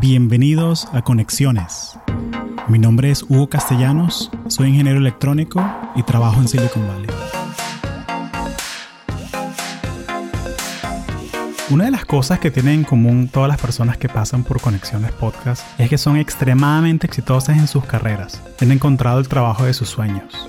Bienvenidos a Conexiones. Mi nombre es Hugo Castellanos, soy ingeniero electrónico y trabajo en Silicon Valley. Una de las cosas que tienen en común todas las personas que pasan por Conexiones Podcast es que son extremadamente exitosas en sus carreras. Han encontrado el trabajo de sus sueños.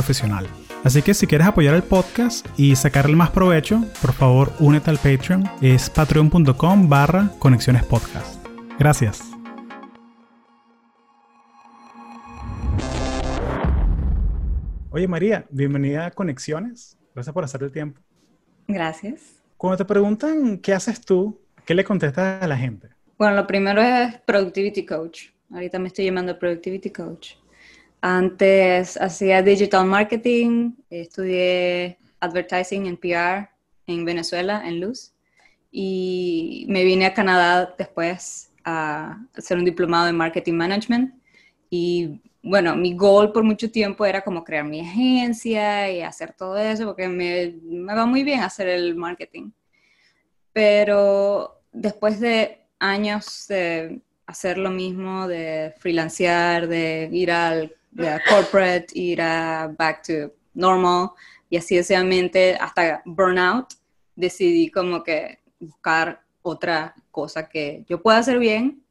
profesional. Así que si quieres apoyar el podcast y sacarle más provecho, por favor únete al Patreon. Es patreon.com barra conexiones podcast. Gracias. Oye María, bienvenida a Conexiones. Gracias por hacer el tiempo. Gracias. Cuando te preguntan qué haces tú, ¿qué le contestas a la gente? Bueno, lo primero es Productivity Coach. Ahorita me estoy llamando Productivity Coach. Antes hacía digital marketing, estudié advertising en PR en Venezuela, en Luz, y me vine a Canadá después a hacer un diplomado en marketing management. Y bueno, mi goal por mucho tiempo era como crear mi agencia y hacer todo eso, porque me, me va muy bien hacer el marketing. Pero después de años de hacer lo mismo, de freelancear, de ir al de corporate, ir a back to normal y así deseadamente hasta burnout, decidí como que buscar otra cosa que yo pueda hacer bien,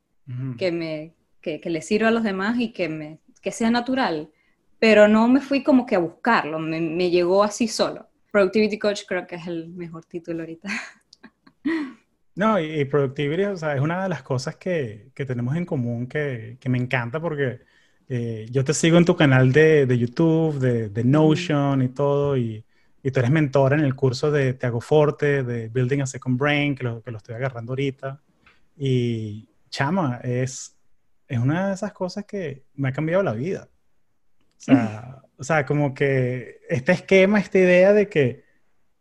que, me, que, le sirva a los demás y que, me, que sea natural. Pero no me fui como que a buscarlo, me, me llegó así solo. Productivity Coach creo que es el mejor título ahorita. No, y, Productivity o sea, es una de las cosas que, que tenemos en común que, que, me encanta porque eh, yo te sigo en tu canal de, de YouTube, de, de, Notion y todo, y, y, tú eres mentora en el curso de Te Forte, de Building a Second Brain, que lo, que lo estoy agarrando ahorita. Y chama, es, es una de esas cosas que me ha cambiado la vida. O sea, o sea, como que este esquema, esta idea de que,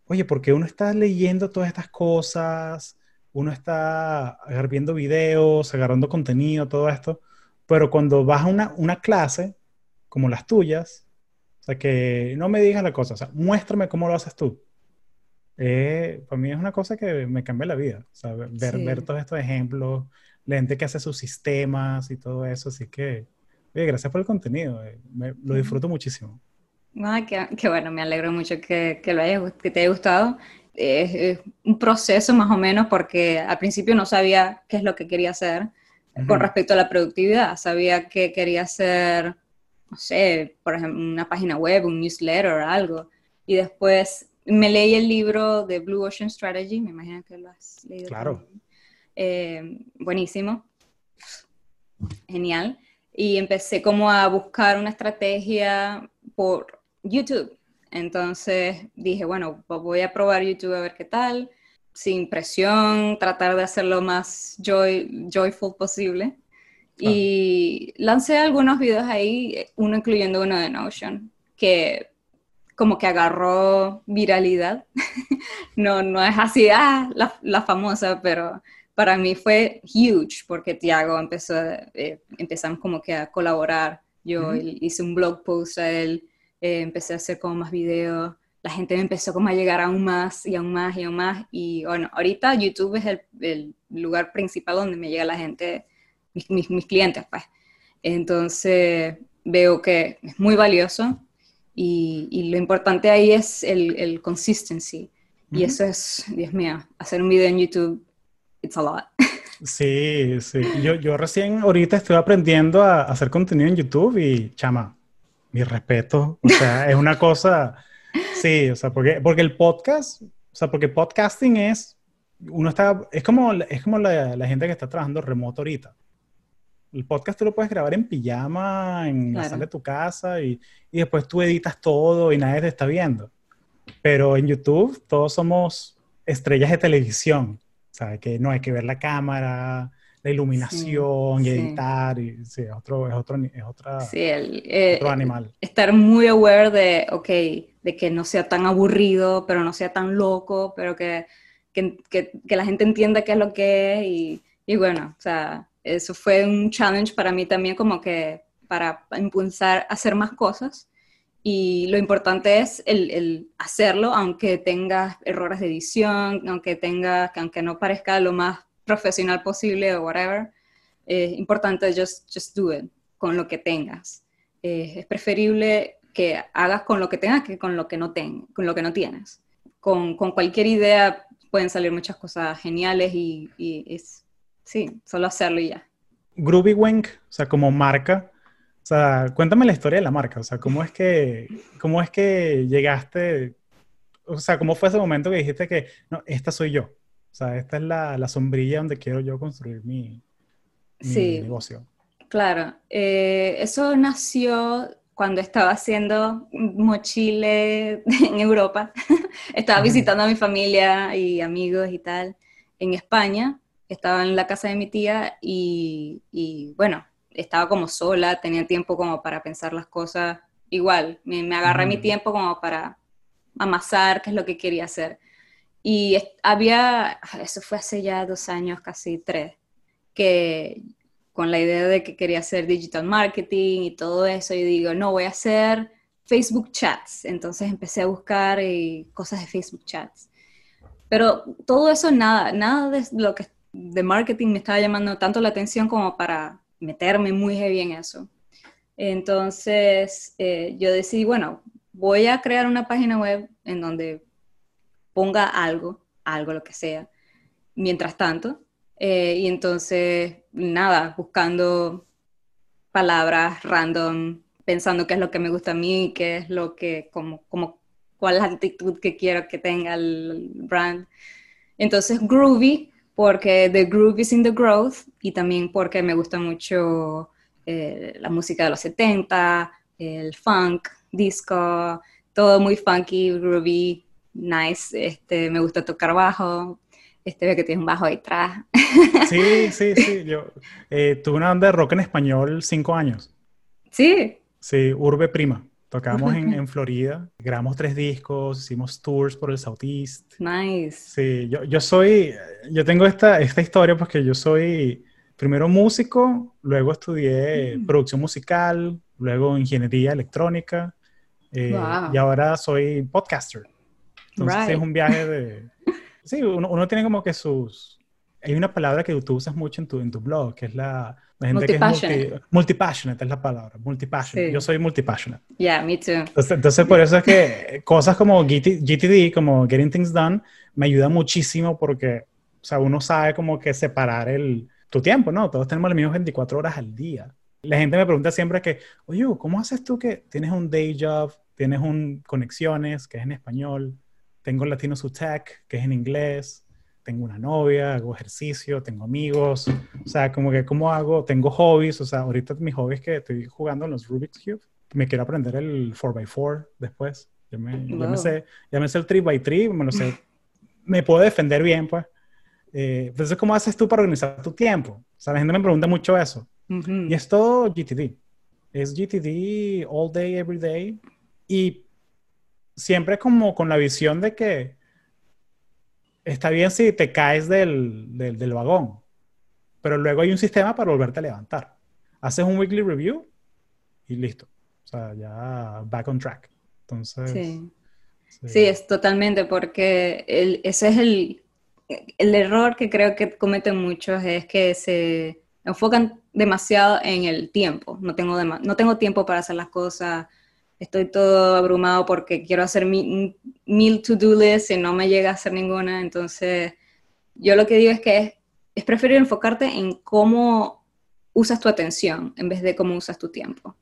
oye, porque uno está leyendo todas estas cosas, uno está viendo videos, agarrando contenido, todo esto, pero cuando vas a una, una clase, como las tuyas, o sea, que no me digas la cosa, o sea, muéstrame cómo lo haces tú. Eh, para mí es una cosa que me cambia la vida, o sea, ver, ver todos estos ejemplos, la gente que hace sus sistemas y todo eso, así que, oye, gracias por el contenido, eh, lo disfruto muchísimo. Ay, qué, bueno, me alegro mucho que, que, lo haya, que te haya gustado. es, un proceso más o menos porque al principio no sabía qué es lo que quería hacer con respecto a la productividad. Sabía que quería hacer, no sé, por ejemplo, una página web, un newsletter o algo. Y después me leí el libro de Blue Ocean Strategy, me imagino que lo has leído. Claro. Eh, buenísimo. Genial. Y empecé como a buscar una estrategia por YouTube. Entonces dije, bueno, voy a probar YouTube a ver qué tal sin presión, tratar de hacerlo más joy, joyful posible. Y lancé algunos videos ahí, uno incluyendo uno de Notion, que como que agarró viralidad. no, no es así, ah, la, famosa, pero para mí fue huge porque Tiago empezó, eh, empezamos como que a colaborar. Yo hice un blog post a él, eh, empecé a hacer como más videos la gente me empezó como a llegar aún más y aún más y aún más. Y bueno, ahorita YouTube es el, lugar principal donde me llega la gente, mis, mis, clientes, pues. Entonces veo que es muy valioso y, y lo importante ahí es el, el consistency. Y eso es, Dios mío, hacer un video en YouTube, it's a lot. Sí, sí. Yo, yo recién ahorita estoy aprendiendo a hacer contenido en YouTube y, chama, mi respeto. O sea, es una cosa Sí, o sea, porque, porque el podcast, o sea, porque podcasting es, uno está, es como, es como la, la gente que está trabajando remoto ahorita. El podcast tú lo puedes grabar en pijama, en la sala de tu casa y, y, después tú editas todo y nadie te está viendo. Pero en YouTube todos somos estrellas de televisión. O sea, que no hay que ver la cámara, la iluminación y editar, y sí, es otro, es otro, es otra, eh, otro animal. Estar muy aware de, ok, de que no sea tan aburrido, pero no sea tan loco, pero que, que, que, la gente entienda qué es lo que es y, y bueno, o sea, eso fue un challenge para mí también como que para impulsar a hacer más cosas y lo importante es el, hacerlo, aunque tengas errores de edición, aunque tenga, aunque no parezca lo más profesional posible o whatever. Es importante just, just do it con lo que tengas. Eh, es preferible que hagas con lo que tengas que con lo que no, ten, con lo que no tienes. Con, con, cualquier idea pueden salir muchas cosas geniales y, y es, sí, solo hacerlo y ya. Groovy Wink, o sea, como marca, o sea, cuéntame la historia de la marca. O sea, ¿cómo es que, cómo es que llegaste? O sea, ¿cómo fue ese momento que dijiste que, no, esta soy yo? Sea, esta es la, la sombrilla donde quiero yo construir mi, sí, negocio. Claro. Eh, eso nació cuando estaba haciendo mochile en Europa. estaba visitando a mi familia y amigos y tal en España. Estaba en la casa de mi tía y, y bueno, estaba como sola, tenía tiempo como para pensar las cosas. Igual, me, agarré mi tiempo como para amasar qué es lo que quería hacer. Y había, eso fue hace ya dos años, casi tres, que con la idea de que quería hacer digital marketing y todo eso, y digo, no, voy a hacer Facebook chats. Entonces empecé a buscar eh, cosas de Facebook chats. Pero todo eso, nada, nada de lo que de marketing me estaba llamando tanto la atención como para meterme muy heavy en eso. Entonces, eh, yo decidí, bueno, voy a crear una página web en donde ponga algo, algo lo que sea, mientras tanto. Eh, y entonces, nada, buscando palabras random, pensando qué es lo que me gusta a mí, qué es lo que, como, como, cuál es la actitud que quiero que tenga el brand. Entonces, Groovy porque The Groove is in the Growth y también porque me gusta mucho eh, la música de los 70, el funk, disco, todo muy funky, groovy, nice. Este, me gusta tocar bajo. Este, ve que tiene un bajo ahí atrás. Sí, sí, sí. Yo eh, tuve una banda de rock en español cinco años. Sí. Sí, Urbe Prima. Tocamos en, en, Florida, grabamos tres discos, hicimos tours por el Southeast. Nice. Sí, yo, yo soy, yo tengo esta, esta historia porque yo soy primero músico, luego estudié mm. producción musical, luego ingeniería electrónica eh, y ahora soy podcaster. Entonces es un viaje de... Sí, uno, uno tiene como que sus... Hay una palabra que tú usas mucho en tu, en tu blog, que es la la gente que es multi, multipassionate es la palabra, multipassionate. Yo soy multipassionate. Yeah, me too. Entonces, por eso es que cosas como GTD, como Getting Things Done, me ayuda muchísimo porque, o sea, uno sabe como que separar el, tu tiempo, ¿no? Todos tenemos las mismas 24 horas al día. La gente me pregunta siempre que, oye, ¿cómo haces tú que tienes un day job, tienes un conexiones, que es en español, tengo Latino Tech, que es en inglés, tengo una novia, hago ejercicio, tengo amigos, o sea, como que cómo hago, tengo hobbies, o sea, ahorita mis hobbies que estoy jugando en los Rubik's Cube, me quiero aprender el 4x4 después, ya me, ya me sé, ya me sé el 3x3, me lo sé, me puedo defender bien, pues. Eh, entonces, ¿cómo haces tú para organizar tu tiempo? O sea, la gente me pregunta mucho eso. Y es todo GTD. Es GTD all day, every day. Y siempre como con la visión de que está bien si te caes del, del, vagón, pero luego hay un sistema para volverte a levantar. Haces un weekly review y listo. O sea, ya back on track. Entonces. Sí, sí. es totalmente, porque el, ese es el, el error que creo que cometen muchos, es que se enfocan demasiado en el tiempo. No tengo, no tengo tiempo para hacer las cosas estoy todo abrumado porque quiero hacer mi, mil to-do lists y no me llega a hacer ninguna. Entonces, yo lo que digo es que es, es preferible enfocarte en cómo usas tu atención en vez de cómo usas tu tiempo.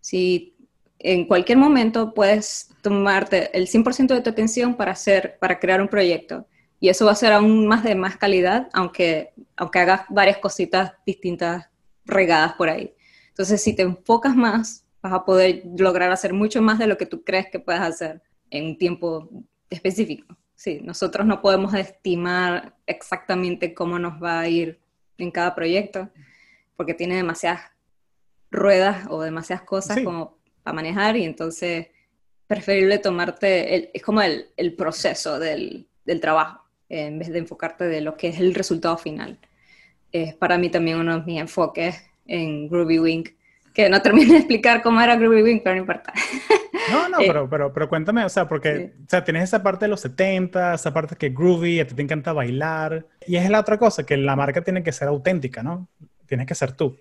Si en cualquier momento puedes tomarte el 100% de tu atención para hacer, para crear un proyecto. Y eso va a ser aún más de más calidad, aunque, aunque hagas varias cositas distintas regadas por ahí. Entonces, si te enfocas más vas a poder lograr hacer mucho más de lo que tú crees que puedes hacer en un tiempo específico. Sí, nosotros no podemos estimar exactamente cómo nos va a ir en cada proyecto, porque tiene demasiadas ruedas o demasiadas cosas como para manejar y entonces preferible tomarte, es como el, el proceso del, del, trabajo, en vez de enfocarte de lo que es el resultado final. Es para mí también uno de mis enfoques en Groovy Wink, que no terminé de explicar cómo era Groovy Wink, pero no importa. No, no, eh, pero, pero, pero cuéntame, o sea, porque o sea, tienes esa parte de los 70, esa parte que groovy, a ti te encanta bailar, y es la otra cosa, que la marca tiene que ser auténtica, ¿no? Tienes que ser tú.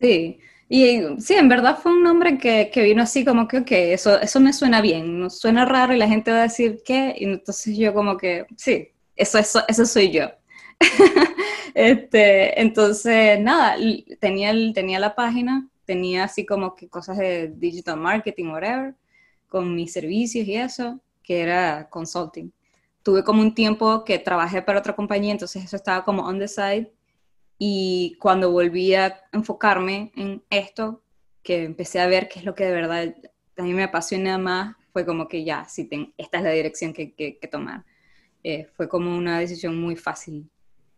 Sí, y sí, en verdad fue un nombre que, que, vino así como que, ok, eso, eso me suena bien, no suena raro y la gente va a decir, ¿qué? Y entonces yo como que, sí, eso, eso, eso soy yo. este, entonces, nada, tenía, el, tenía la página, tenía así como que cosas de digital marketing, whatever, con mis servicios y eso, que era consulting. Tuve como un tiempo que trabajé para otra compañía, entonces eso estaba como on the side y cuando volví a enfocarme en esto, que empecé a ver qué es lo que de verdad a mí me apasiona más, fue como que ya, sí, esta es la dirección que, que, tomar. Eh, fue como una decisión muy fácil,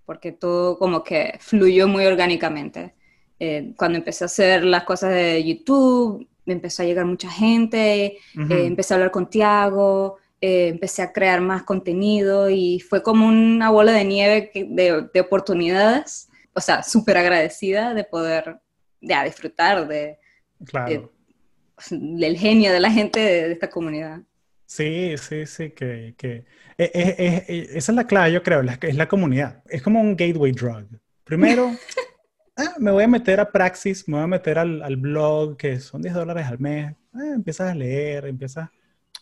porque todo como que fluyó muy orgánicamente. Eh, cuando empecé a hacer las cosas de YouTube, me empezó a llegar mucha gente, eh, empecé a hablar con Tiago, empecé a crear más contenido y fue como una bola de nieve de, de oportunidades o sea, súper agradecida de poder ya, disfrutar de, del genio de la gente de, esta comunidad. Sí, sí, sí, que, que e, e, e, esa es la clave, yo creo, es la comunidad. Es como un gateway drug. Primero, ah, me voy a meter a Praxis, me voy a meter al, al blog, que son 10 dólares al mes. Ah, empiezas a leer, empiezas,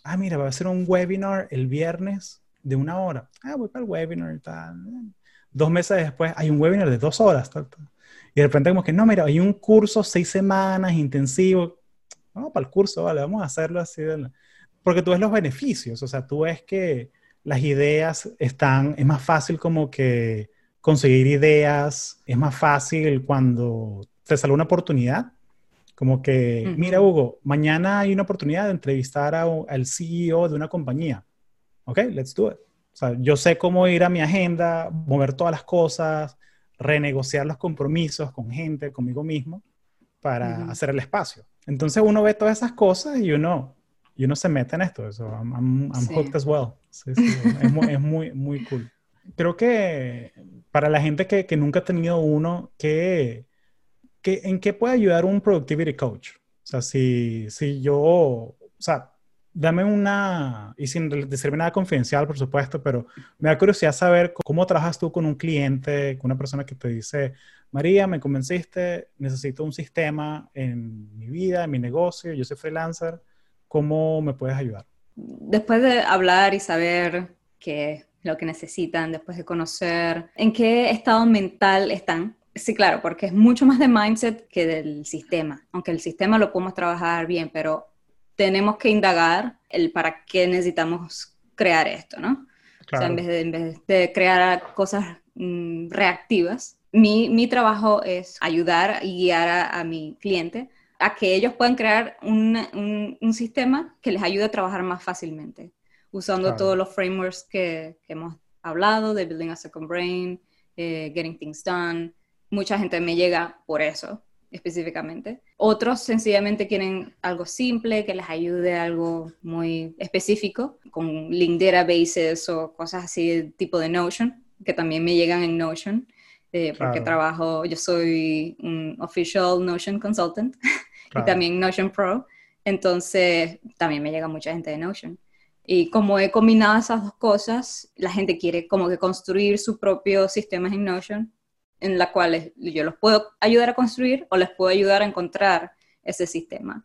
ah, mira, va a hacer un webinar el viernes de una hora. Ah, voy para el webinar y tal dos meses después hay un webinar de dos horas. Y de repente como que, no, mira, hay un curso seis semanas intensivo. Vamos para el curso, vale, vamos a hacerlo así. Porque tú ves los beneficios, o sea, tú ves que las ideas están, es más fácil como que conseguir ideas, es más fácil cuando te sale una oportunidad. Como que, mira, Hugo, mañana hay una oportunidad de entrevistar al CEO de una compañía. Ok, let's do it. O sea, yo sé cómo ir a mi agenda, mover todas las cosas, renegociar los compromisos con gente, conmigo mismo, para hacer el espacio. Entonces uno ve todas esas cosas y uno, y uno se mete en esto. Eso, I'm, hooked as well. es, muy, es muy, muy cool. Creo que para la gente que, que nunca ha tenido uno, que, que, ¿en qué puede ayudar un productivity coach? O sea, si, si yo, o sea, dame una, y sin decirme nada confidencial, por supuesto, pero me da curiosidad saber cómo trabajas tú con un cliente, con una persona que te dice, María, me convenciste, necesito un sistema en mi vida, en mi negocio, yo soy freelancer, ¿cómo me puedes ayudar? Después de hablar y saber qué lo que necesitan, después de conocer en qué estado mental están, Sí, claro, porque es mucho más de mindset que del sistema. Aunque el sistema lo podemos trabajar bien, pero tenemos que indagar el para qué necesitamos crear esto, ¿no? O sea, en vez, de, en vez de, crear cosas mm, reactivas, mi, mi, trabajo es ayudar y guiar a, mi cliente a que ellos puedan crear un, un, un, sistema que les ayude a trabajar más fácilmente, usando todos los frameworks que, que, hemos hablado, de Building a Second Brain, eh, Getting Things Done. Mucha gente me llega por eso, específicamente. Otros sencillamente quieren algo simple, que les ayude a algo muy específico, con link databases o cosas así tipo de Notion, que también me llegan en Notion, eh, porque trabajo, yo soy un official Notion consultant y también Notion Pro, entonces también me llega mucha gente de Notion. Y como he combinado esas dos cosas, la gente quiere como que construir su propio sistema en Notion en la cual yo los puedo ayudar a construir o les puedo ayudar a encontrar ese sistema.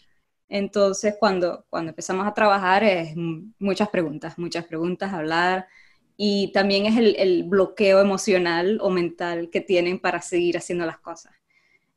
Entonces, cuando, cuando empezamos a trabajar, es muchas preguntas, muchas preguntas, hablar, y también es el, el, bloqueo emocional o mental que tienen para seguir haciendo las cosas.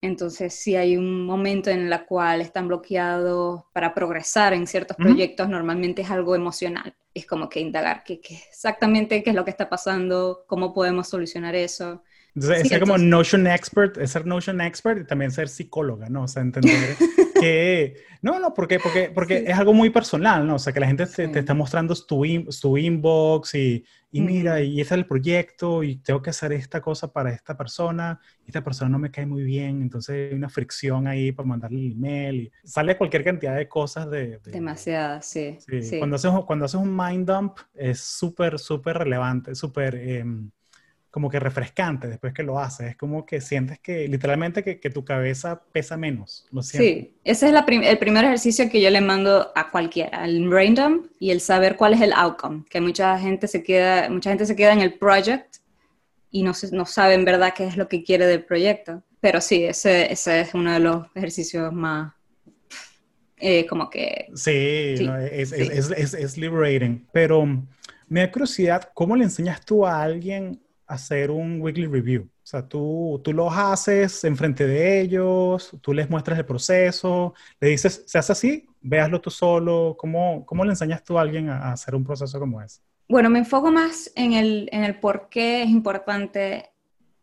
Entonces, si hay un momento en el cual están bloqueados para progresar en ciertos proyectos, normalmente es algo emocional. Es como que indagar qué, qué, exactamente qué es lo que está pasando, cómo podemos solucionar eso. Entonces, ser como Notion Expert, es ser Notion Expert y también ser psicóloga, ¿no? O sea, entender que... No, no, ¿por qué? Porque, porque es algo muy personal, ¿no? O sea, que la gente te, está mostrando tu, in, inbox y, y mira, y este es el proyecto, y tengo que hacer esta cosa para esta persona, y esta persona no me cae muy bien, entonces hay una fricción ahí para mandarle el email, y sale cualquier cantidad de cosas de... Demasiadas, sí, sí. Cuando, haces, cuando haces un mind dump es súper, súper relevante, súper... Em, como que refrescante después que lo haces. Es como que sientes que literalmente que, que tu cabeza pesa menos. Lo sí, ese es la el primer ejercicio que yo le mando a cualquiera, el brain dump y el saber cuál es el outcome, que mucha gente se queda, mucha gente se queda en el project y no, no sabe en verdad qué es lo que quiere del proyecto. Pero sí, ese, ese es uno de los ejercicios más, eh, como que... Sí, es, Es, es, es, liberating. Pero me da curiosidad, ¿cómo le enseñas tú a alguien hacer un weekly review. O sea, tú, tú los haces enfrente de ellos, tú les muestras el proceso, le dices, se hace así, véaslo tú solo. ¿Cómo, cómo le enseñas tú a alguien a, hacer un proceso como ese? Bueno, me enfoco más en el, en el por qué es importante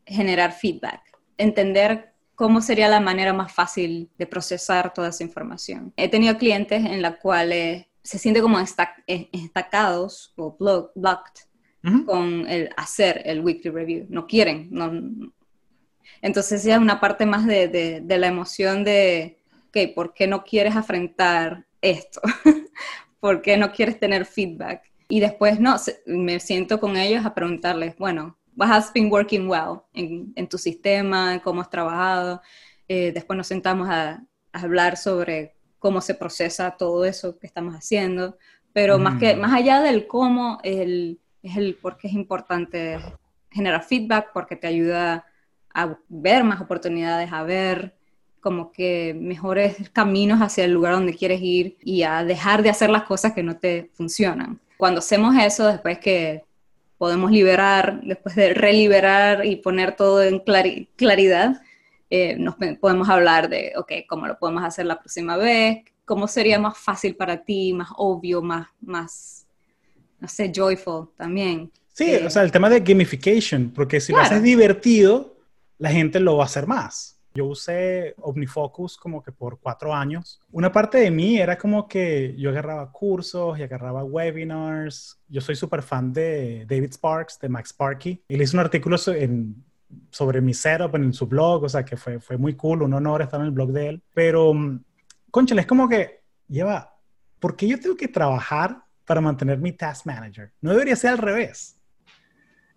generar feedback, entender cómo sería la manera más fácil de procesar toda esa información. He tenido clientes en los cuales se sienten como estacados o blocked con el hacer el weekly review. No quieren. No, Entonces ya es una parte más de, de, la emoción de, ok, ¿por qué no quieres afrontar esto? ¿Por qué no quieres tener feedback? Y después, no, me siento con ellos a preguntarles, bueno, what has been working well en, en tu sistema, en cómo has trabajado. Eh, después nos sentamos a, a, hablar sobre cómo se procesa todo eso que estamos haciendo. Pero más, que, más allá del cómo, el, es el por qué es importante generar feedback, porque te ayuda a ver más oportunidades, a ver como que mejores caminos hacia el lugar donde quieres ir y a dejar de hacer las cosas que no te funcionan. Cuando hacemos eso, después que podemos liberar, después de reliberar y poner todo en claridad, eh, nos podemos hablar de, ok, cómo lo podemos hacer la próxima vez, cómo sería más fácil para ti, más obvio, más, más no sé, joyful también. Sí, o sea, el tema de gamification, porque si lo haces divertido, la gente lo va a hacer más. Yo usé OmniFocus como que por cuatro años. Una parte de mí era como que yo agarraba cursos y agarraba webinars. Yo soy súper fan de David Sparks, de Max Sparky. Le hice un artículo sobre mi setup en su blog, o sea que fue, fue muy cool, un honor estar en el blog de él. Pero, mm, conchale, es como que lleva, ¿por qué yo tengo que trabajar para mantener mi task manager. No debería ser al revés.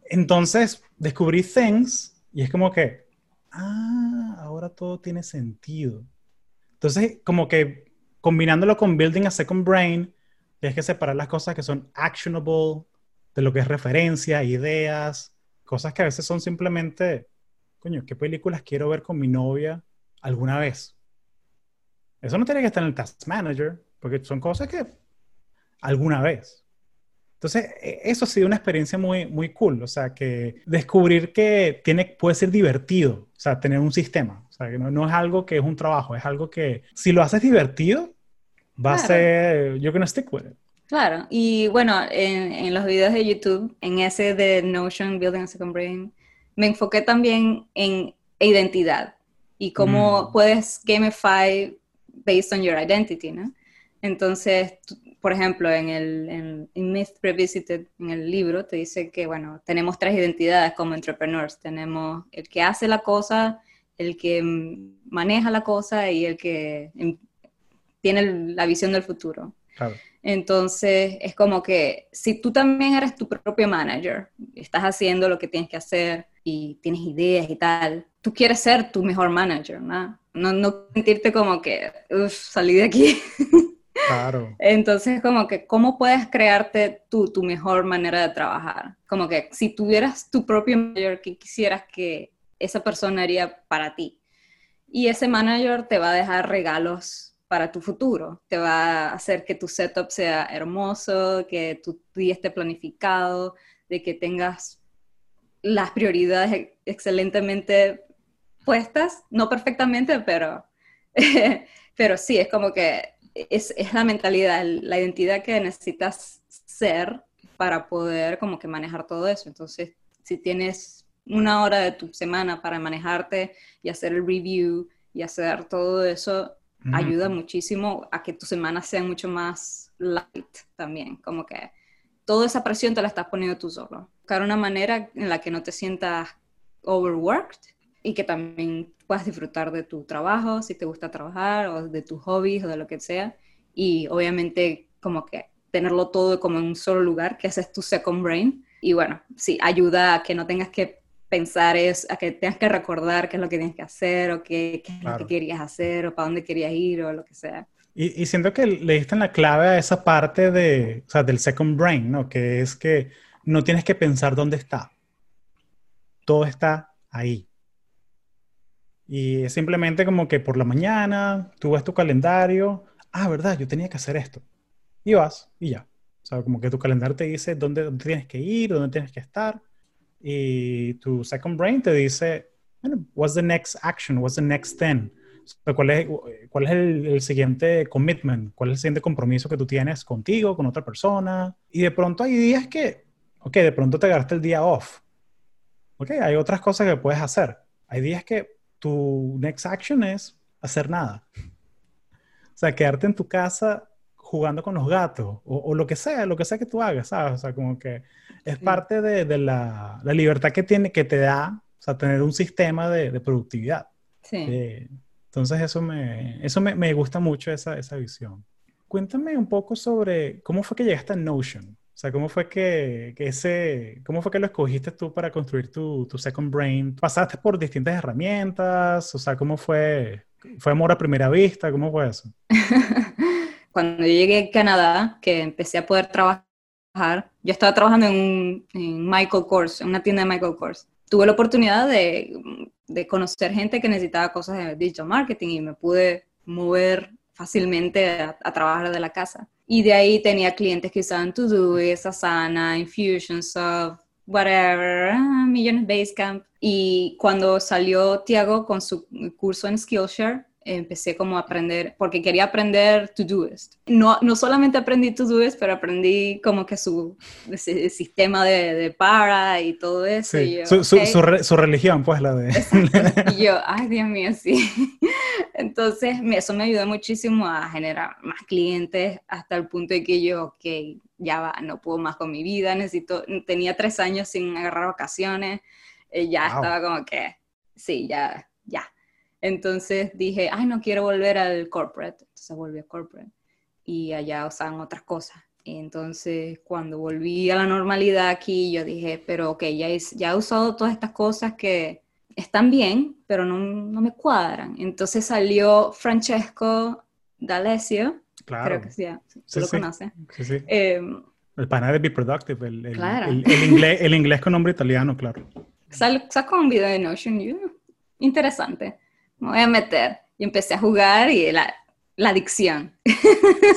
Entonces descubrí Things y es como que, ah, ahora todo tiene sentido. Entonces, como que combinándolo con Building a Second Brain, tienes que separar las cosas que son actionable de lo que es referencia, ideas, cosas que a veces son simplemente, coño, ¿qué películas quiero ver con mi novia alguna vez? Eso no tiene que estar en el Task Manager, porque son cosas que alguna vez. Entonces, e, eso ha sido una experiencia muy, muy cool, o sea, que descubrir que tiene, puede ser divertido, o sea, tener un sistema, o sea, que no, es algo que es un trabajo, es algo que si lo haces divertido, va a ser, you're gonna stick with it. Claro, y bueno, en, en, los videos de YouTube, en ese de Notion Building a Second Brain, me enfoqué también en identidad y cómo mm. puedes gamify based on your identity, ¿no? Entonces, por ejemplo, en el en, Myth Revisited, en el libro, te dice que, bueno, tenemos tres identidades como entrepreneurs. Tenemos el que hace la cosa, el que maneja la cosa y el que em, tiene la visión del futuro. Entonces, es como que si tú también eres tu propio manager, estás haciendo lo que tienes que hacer y tienes ideas y tal, tú quieres ser tu mejor manager, ¿no? No, no sentirte como que, uff, salí de aquí. Claro. Entonces, como que, ¿cómo puedes crearte tú tu mejor manera de trabajar? Como que si tuvieras tu propio manager, ¿qué quisieras que esa persona haría para ti? Y ese manager te va a dejar regalos para tu futuro. Te va a hacer que tu setup sea hermoso, que tu día esté planificado, de que tengas las prioridades excelentemente puestas, no perfectamente, pero, pero sí, es como que es, es, la mentalidad, la identidad que necesitas ser para poder como que manejar todo eso. Entonces, si tienes una hora de tu semana para manejarte y hacer el review y hacer todo eso, ayuda muchísimo a que tu semana sea mucho más light también, como que toda esa presión te la estás poniendo tú solo. Buscar una manera en la que no te sientas overworked y que también puedas disfrutar de tu trabajo, si te gusta trabajar, o de tus hobbies, o de lo que sea. Y obviamente como que tenerlo todo como en un solo lugar, que ese es tu second brain. Y bueno, sí, ayuda a que no tengas que pensar es a que tengas que recordar qué es lo que tienes que hacer o qué, qué es lo que querías hacer o para dónde querías ir o lo que sea. Y, y, siento que le diste en la clave a esa parte de, o sea, del second brain, ¿no? Que es que no tienes que pensar dónde está. Todo está ahí. Y simplemente como que por la mañana tú ves tu calendario, ah, verdad, yo tenía que hacer esto. Y vas y ya. O sea, como que tu calendario te dice dónde, tienes que ir, dónde tienes que estar. Y tu second brain te dice, bueno, what's the next action? What's the next thing? ¿Cuál es, cuál es el, el, siguiente commitment? ¿Cuál es el siguiente compromiso que tú tienes contigo, con otra persona? Y de pronto hay días que, ok, de pronto te agarraste el día off. Ok, hay otras cosas que puedes hacer. Hay días que tu next action es hacer nada. O sea, quedarte en tu casa jugando con los gatos o, o lo que sea, lo que sea que tú hagas, ¿sabes? O sea, como que es parte de, de la, la, libertad que tiene, que te da, o sea, tener un sistema de, de productividad. Sí. Eh, entonces eso me, eso me, me gusta mucho, esa, esa visión. Cuéntame un poco sobre cómo fue que llegaste a Notion. Sea, ¿cómo fue que, que, ese, cómo fue que lo escogiste tú para construir tu, tu, Second Brain? ¿Pasaste por distintas herramientas? O sea, ¿cómo fue? ¿Fue amor a primera vista? ¿Cómo fue eso? Cuando yo llegué a Canadá, que empecé a poder trabajar, yo estaba trabajando en, en Michael Kors, en una tienda de Michael Kors. Tuve la oportunidad de de conocer gente que necesitaba cosas de digital marketing y me pude mover fácilmente a, a trabajar de la casa. Y de ahí tenía clientes que usaban Todoist, Asana, Infusionsoft, whatever, ah, Millones Basecamp. Y cuando salió Tiago con su curso en Skillshare, empecé como a aprender, porque quería aprender Todoist. No, no solamente aprendí Todoist, pero aprendí como que su sistema de, de, para y todo eso. Sí. Y yo, su, okay. su, su, su, religión, pues la de... y yo, ay Dios mío, sí. Entonces, eso me ayudó muchísimo a generar más clientes hasta el punto de que yo, ok, ya va, no puedo más con mi vida, necesito, tenía tres años sin agarrar vacaciones, eh, ya wow. estaba como que, sí, ya, ya entonces dije, ay, no quiero volver al corporate. Entonces volví a corporate. Y allá usaban otras cosas. Y entonces cuando volví a la normalidad aquí, yo dije, pero ok, ya, es, ya he usado todas estas cosas que están bien, pero no, no me cuadran. Entonces salió Francesco D'Alessio. Claro. Creo que sí, sí lo sí. conoce. Sí, sí. Eh, el pana de Be Productive, el, el, claro. el, el, inglés, el inglés con nombre italiano, claro. Sacó un video de Notion, yo, interesante me voy a meter. Y empecé a jugar y la, la adicción.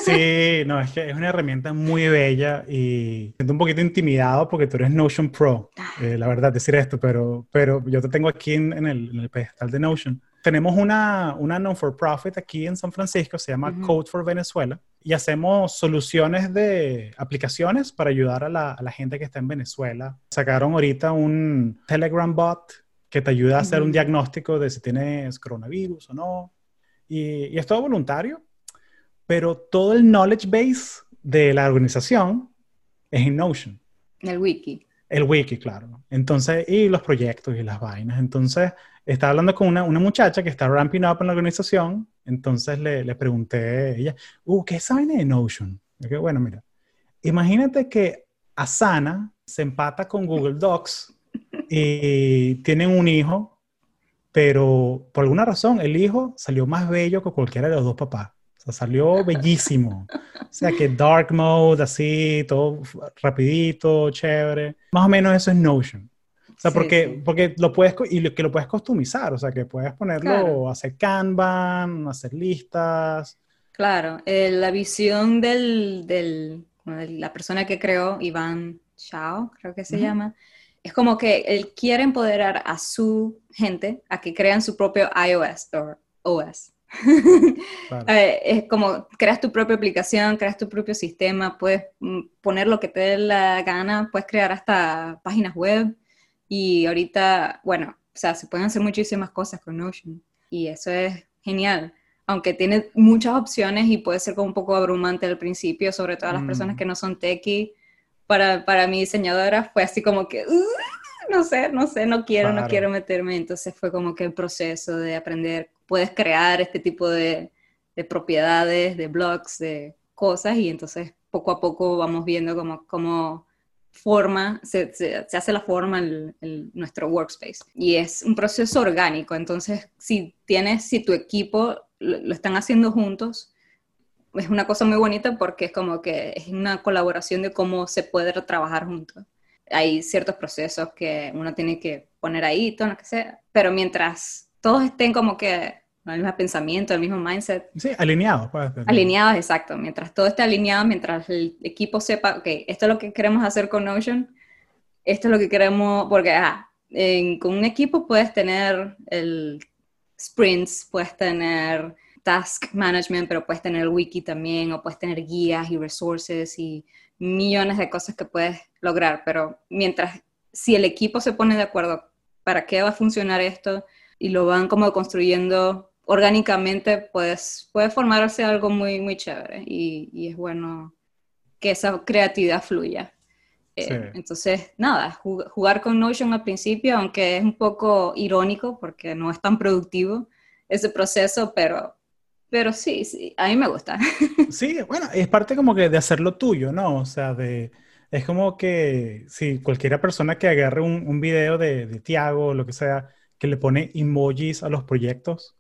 Sí, no, es que es una herramienta muy bella y siento un poquito intimidado porque tú eres Notion Pro, ah. eh, la verdad, decir esto, pero, pero yo te tengo aquí en, en, el, en el, pedestal de Notion. Tenemos una, una non-for-profit aquí en San Francisco, se llama uh -huh. Code for Venezuela, y hacemos soluciones de aplicaciones para ayudar a la, a la gente que está en Venezuela. Sacaron ahorita un Telegram bot que te ayuda a hacer uh -huh. un diagnóstico de si tienes coronavirus o no. Y, y, es todo voluntario, pero todo el knowledge base de la organización es en Notion. El wiki. El wiki, claro. Entonces, y los proyectos y las vainas. Entonces, estaba hablando con una, una muchacha que está ramping up en la organización. Entonces le, le pregunté a ella, uh, ¿qué es esa vaina de Notion? Y bueno, mira, imagínate que Asana se empata con Google Docs y tienen un hijo, pero por alguna razón el hijo salió más bello que cualquiera de los dos papás. O sea, salió bellísimo. O sea, que dark mode, así, todo rapidito, chévere. Más o menos eso es Notion. O sea, sí, porque, sí. porque lo puedes, y lo, que lo puedes customizar, o sea, que puedes ponerlo, claro. hacer Kanban, hacer listas. Claro, eh, la visión del, del, de la persona que creó, Iván Chao, creo que se uh -huh. llama, es como que él quiere empoderar a su gente a que crean su propio iOS o OS. Claro. eh, es como creas tu propia aplicación, creas tu propio sistema, puedes mm, poner lo que te dé la gana, puedes crear hasta páginas web y ahorita, bueno, o sea, se pueden hacer muchísimas cosas con Notion y eso es genial. Aunque tiene muchas opciones y puede ser como un poco abrumante al principio, sobre todo a las mm. personas que no son techie, para, para mi diseñadora fue así como que, no sé, no sé, no quiero, no quiero meterme. Entonces fue como que el proceso de aprender, puedes crear este tipo de, de propiedades, de blogs, de cosas y entonces poco a poco vamos viendo cómo, cómo forma, se, se, hace la forma en, nuestro workspace. Y es un proceso orgánico, entonces si tienes, si tu equipo lo, están haciendo juntos, es una cosa muy bonita porque es como que es una colaboración de cómo se puede trabajar juntos. Hay ciertos procesos que uno tiene que poner ahí, todo lo que sea, pero mientras todos estén como que el mismo pensamiento, el mismo mindset. Sí, alineados. Pues, alineados, exacto. Mientras todo esté alineado, mientras el equipo sepa, ok, esto es lo que queremos hacer con Notion, esto es lo que queremos, porque con un equipo puedes tener el sprints, puedes tener task management, pero puedes tener el wiki también, o puedes tener guías y resources y millones de cosas que puedes lograr, pero mientras, si el equipo se pone de acuerdo para qué va a funcionar esto y lo van como construyendo orgánicamente, pues puede formarse algo muy, muy chévere y, es bueno que esa creatividad fluya. Eh, entonces, nada, jugar con Notion al principio, aunque es un poco irónico porque no es tan productivo ese proceso, pero, pero sí, sí, a mí me gusta. Sí, bueno, es parte como que de hacerlo tuyo, ¿no? O sea, de, es como que si cualquiera persona que agarre un, un video de, de Tiago o lo que sea, que le pone emojis a los proyectos,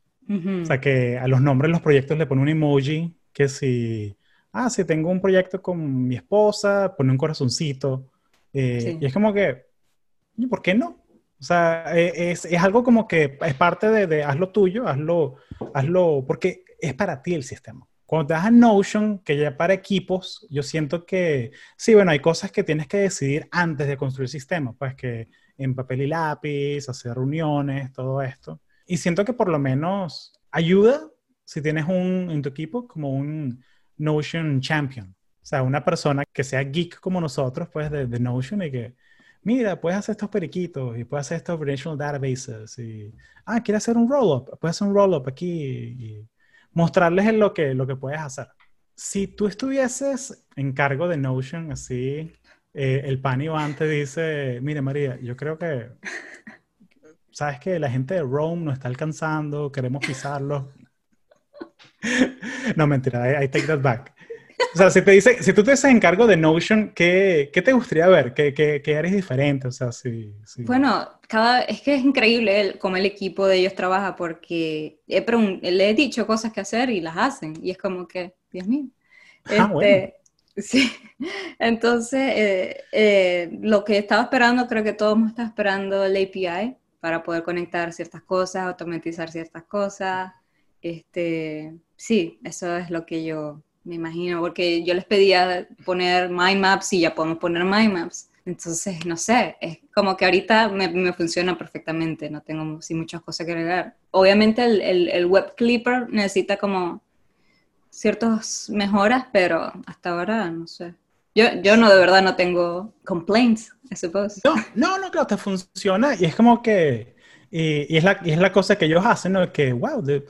o sea, que a los nombres de los proyectos le pone un emoji que si, ah, si tengo un proyecto con mi esposa, pone un corazoncito. Eh, y es como que, ¿por qué no? O sea, e, es, es algo como que es parte de, de, hazlo tuyo, hazlo, hazlo, porque es para ti el sistema. Cuando te das a Notion, que ya para equipos, yo siento que, sí, bueno, hay cosas que tienes que decidir antes de construir el sistema, pues que en papel y lápiz, hacer reuniones, todo esto. Y siento que por lo menos ayuda si tienes un, en tu equipo como un Notion Champion. O sea, una persona que sea geek como nosotros, pues, de, de Notion y que, mira, puedes hacer estos periquitos y puedes hacer estos relational databases y, ah, quieres hacer un roll-up, puedes hacer un roll-up aquí y mostrarles lo que, lo que puedes hacer. Si tú estuvieses en cargo de Notion, así, eh, el pan Iván te dice, mire María, yo creo que sabes que la gente de Rome nos está alcanzando, queremos pisarlo. no, mentira, I, take that back. O sea, si, te dice, si tú te haces encargo de Notion, ¿qué, ¿qué, te gustaría ver? ¿Qué, qué, qué eres diferente? O sea, sí, Bueno, cada, es que es increíble el, cómo el equipo de ellos trabaja porque le he dicho cosas que hacer y las hacen. Y es como que, Dios mío. Ah, este, sí, entonces eh, eh, lo que estaba esperando, creo que todos hemos esperando el API para poder conectar ciertas cosas, automatizar ciertas cosas. Este, sí, eso es lo que yo me imagino, porque yo les pedía poner My Maps y ya podemos poner My Maps. Entonces, no sé, es como que ahorita me, me funciona perfectamente, no tengo sí, muchas cosas que agregar. Obviamente el, el, el, Web Clipper necesita como ciertas mejoras, pero hasta ahora no sé. Yo, yo no, de verdad, no tengo complaints, I suppose. No, no, no, claro, te funciona y es como que, y, es, la, y es la cosa que ellos hacen, ¿no? Que, wow, the,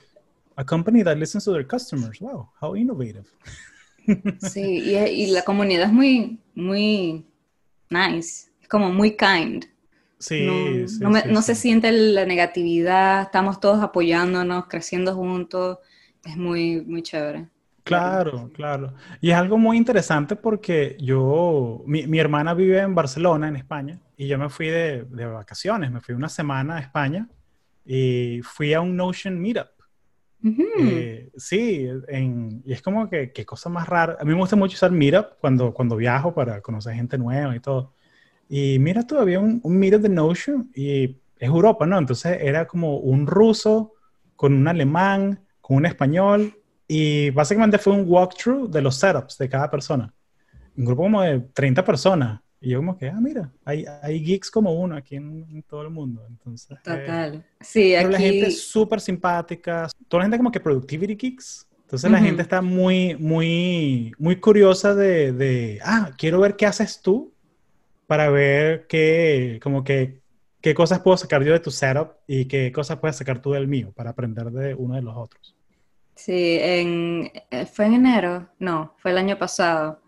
a company that listens to their customers, wow, how innovative. Sí, y, y la comunidad es muy, muy nice, es como muy kind. Sí, no, sí, no, me, sí, no se siente la negatividad, estamos todos apoyándonos, creciendo juntos, es muy, muy chévere. Claro, claro. Y es algo muy interesante porque yo, mi, mi, hermana vive en Barcelona, en España, y yo me fui de, de, vacaciones, me fui una semana a España y fui a un Notion Meetup. Uh -huh. eh, sí, en, y es como que qué cosa más rara. A mí me gusta mucho usar Meetup cuando, cuando viajo para conocer gente nueva y todo. Y mira, todavía un, un Meetup de Notion y es Europa, ¿no? Entonces era como un ruso con un alemán, con un español y básicamente fue un walkthrough de los setups de cada persona. Un grupo como de 30 personas. Y yo como que, ah, mira, hay, hay geeks como uno aquí en, en todo el mundo. Entonces, Total. Eh, sí, pero aquí... la gente es súper simpática. Toda la gente como que productivity geeks. Entonces uh -huh. la gente está muy, muy, muy curiosa de, de, ah, quiero ver qué haces tú para ver qué, como que, qué cosas puedo sacar yo de tu setup y qué cosas puedes sacar tú del mío para aprender de uno de los otros. Sí, en, fue en enero, no, fue el año pasado.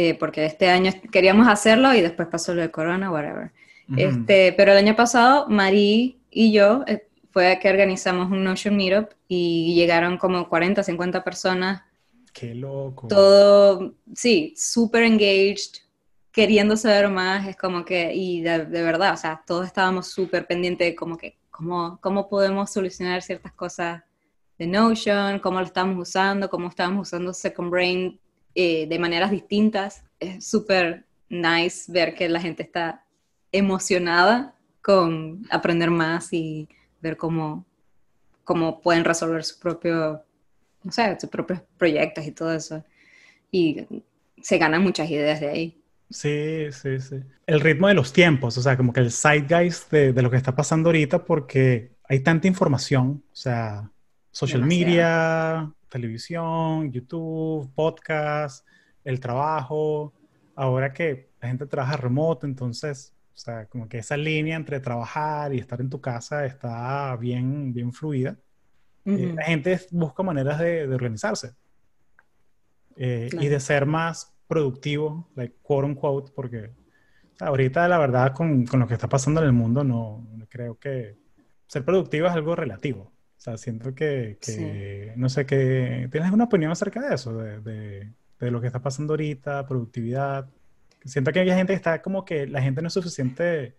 Eh, porque este año queríamos hacerlo y después pasó lo de corona, whatever. este, pero el año pasado, Marí y yo eh, fue que organizamos un Notion Meetup y llegaron como 40, 50 personas. Qué loco. Todo, sí, súper engaged, queriendo saber más, es como que, y de, verdad, o sea, todos estábamos súper pendientes de como que, cómo, cómo podemos solucionar ciertas cosas de Notion, cómo lo estamos usando, cómo estamos usando Second Brain eh, de maneras distintas. Es súper nice ver que la gente está emocionada con aprender más y ver cómo, cómo pueden resolver su propio, no sé, sus propios proyectos y todo eso. Y se ganan muchas ideas de ahí. Sí, sí, sí. El ritmo de los tiempos, o sea, como que el zeitgeist de, de lo que está pasando ahorita, porque hay tanta información, o sea, social media, televisión, YouTube, podcast, el trabajo. Ahora que la gente trabaja remoto, entonces, o sea, como que esa línea entre trabajar y estar en tu casa está bien, bien fluida. Eh, la gente busca maneras de, organizarse eh, y de ser más productivo, like quote unquote, porque ahorita la verdad con, con, lo que está pasando en el mundo no creo que ser productivo es algo relativo. O sea, siento que, no sé, que ¿tienes alguna opinión acerca de eso? De, de, lo que está pasando ahorita, productividad. Siento que hay gente que está como que la gente no es suficiente,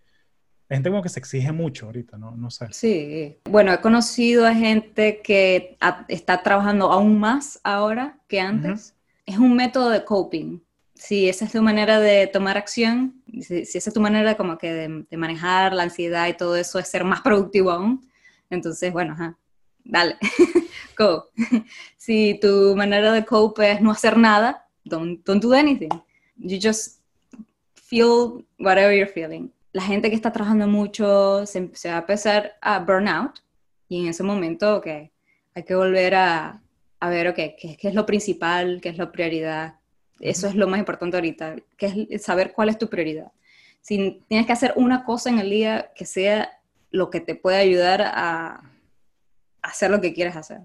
la gente como que se exige mucho ahorita, ¿no? No sé. Sí, bueno, he conocido a gente que está trabajando aún más ahora que antes. Es un método de coping. Si esa es tu manera de tomar acción, si, esa es tu manera como que de, de, manejar la ansiedad y todo eso, es ser más productivo aún. Entonces, bueno, ajá, dale, go. si tu manera de cope es no hacer nada, don't, don't do anything. You just feel whatever you're feeling. La gente que está trabajando mucho se, va a empezar a burnout y en ese momento, ok, hay que volver a, a ver, ok, ¿qué, ¿qué, es lo principal? ¿Qué es la prioridad? Eso es lo más importante ahorita, que es saber cuál es tu prioridad. Si tienes que hacer una cosa en el día que sea lo que te puede ayudar a, hacer lo que quieres hacer.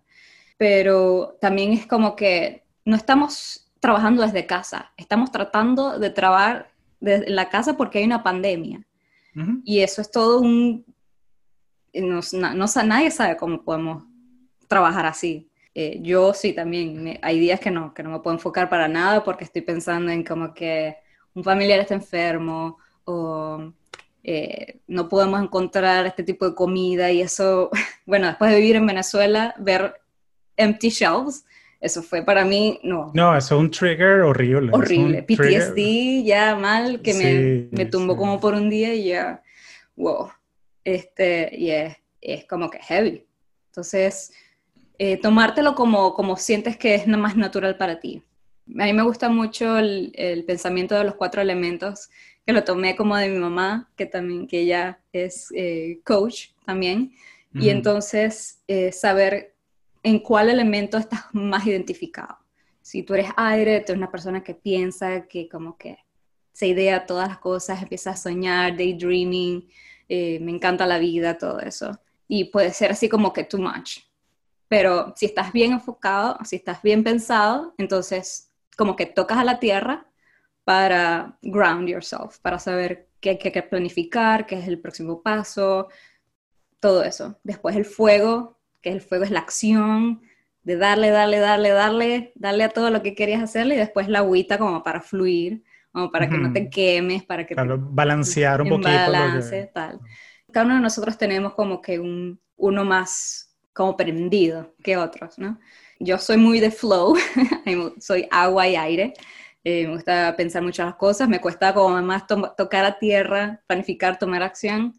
Pero también es como que no estamos trabajando desde casa, estamos tratando de trabajar desde la casa porque hay una pandemia. Y eso es todo un... No, no, nadie sabe cómo podemos trabajar así. Eh, yo sí también, hay días que no, que no me puedo enfocar para nada porque estoy pensando en como que un familiar está enfermo o eh, no podemos encontrar este tipo de comida y eso, bueno, después de vivir en Venezuela, ver empty shelves, eso fue para mí, no. No, eso es un trigger horrible. Horrible, PTSD ya mal, que me, me tumbó como por un día y ya, wow, este, y es, es como que heavy. Entonces, eh, tomártelo como, como sientes que es más natural para ti. A mí me gusta mucho el, el pensamiento de los cuatro elementos que lo tomé como de mi mamá, que también, que ella es eh, coach también, y entonces eh, saber en cuál elemento estás más identificado. Si tú eres aire, tú eres una persona que piensa, que como que se idea todas las cosas, empieza a soñar, daydreaming, eh, me encanta la vida, todo eso. Y puede ser así como que too much. Pero si estás bien enfocado, si estás bien pensado, entonces como que tocas a la tierra para ground yourself, para saber qué hay que planificar, qué es el próximo paso, todo eso. Después el fuego, que el fuego es la acción, de darle, darle, darle, darle, darle a todo lo que querías hacerle y después la agüita como para fluir, como para que no te quemes, para que... balancear un poquito. Balance, tal. Cada uno de nosotros tenemos como que un, uno más como prendido que otros, ¿no? Yo soy muy de flow, soy agua y aire, eh, me gusta pensar muchas cosas, me cuesta como más tocar a tierra, planificar, tomar acción.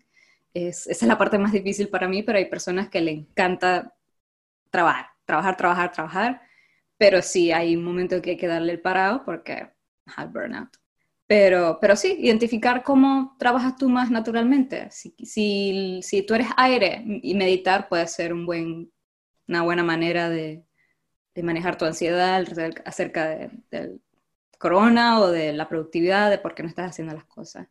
Es, esa es la parte más difícil para mí, pero hay personas que le encanta trabajar, trabajar, trabajar, trabajar, pero sí hay un momento que hay que darle el parado porque hay burnout. Pero, pero sí, identificar cómo trabajas tú más naturalmente. Si, si, si tú eres aire y meditar puede ser un buen, una buena manera de, de manejar tu ansiedad acerca de, del corona o de la productividad, de por qué no estás haciendo las cosas.